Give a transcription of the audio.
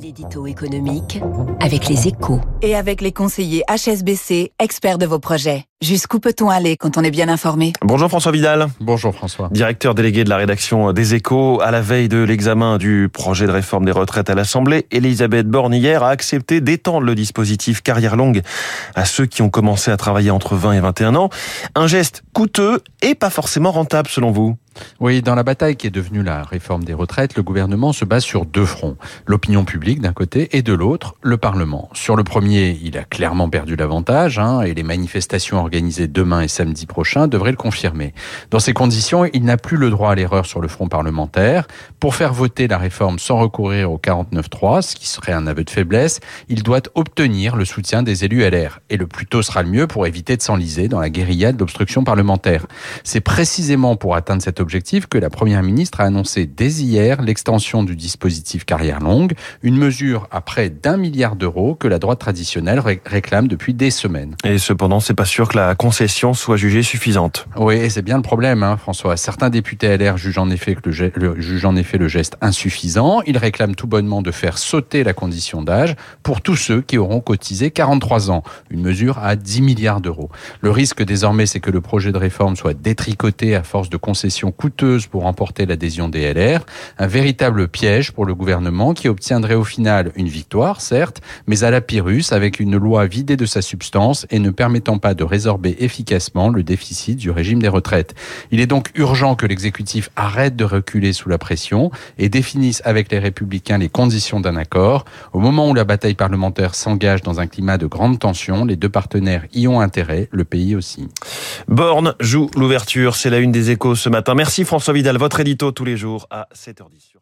L'édito économique avec les échos. Et avec les conseillers HSBC, experts de vos projets. Jusqu'où peut-on aller quand on est bien informé? Bonjour François Vidal. Bonjour François. Directeur délégué de la rédaction des échos. À la veille de l'examen du projet de réforme des retraites à l'Assemblée, Elisabeth Borne hier a accepté d'étendre le dispositif carrière longue à ceux qui ont commencé à travailler entre 20 et 21 ans. Un geste coûteux et pas forcément rentable selon vous? Oui, dans la bataille qui est devenue la réforme des retraites, le gouvernement se base sur deux fronts. L'opinion publique d'un côté et de l'autre, le Parlement. Sur le premier, il a clairement perdu l'avantage hein, et les manifestations organisées demain et samedi prochain devraient le confirmer. Dans ces conditions, il n'a plus le droit à l'erreur sur le front parlementaire. Pour faire voter la réforme sans recourir au 49.3, ce qui serait un aveu de faiblesse, il doit obtenir le soutien des élus LR. Et le plus tôt sera le mieux pour éviter de s'enliser dans la guérilla de l'obstruction parlementaire. C'est précisément pour atteindre cet objectif objectif que la Première ministre a annoncé dès hier l'extension du dispositif carrière longue, une mesure à près d'un milliard d'euros que la droite traditionnelle réclame depuis des semaines. Et cependant, c'est pas sûr que la concession soit jugée suffisante. Oui, c'est bien le problème, hein, François. Certains députés LR jugent en effet que le, le, jugent en effet le geste insuffisant. Ils réclament tout bonnement de faire sauter la condition d'âge pour tous ceux qui auront cotisé 43 ans, une mesure à 10 milliards d'euros. Le risque désormais, c'est que le projet de réforme soit détricoté à force de concessions coûteuse pour remporter l'adhésion des LR, un véritable piège pour le gouvernement qui obtiendrait au final une victoire, certes, mais à la Pyrrhus avec une loi vidée de sa substance et ne permettant pas de résorber efficacement le déficit du régime des retraites. Il est donc urgent que l'exécutif arrête de reculer sous la pression et définisse avec les républicains les conditions d'un accord. Au moment où la bataille parlementaire s'engage dans un climat de grande tension, les deux partenaires y ont intérêt, le pays aussi. Borne joue l'ouverture, c'est la une des échos ce matin. François Vidal, votre édito tous les jours à 7h10.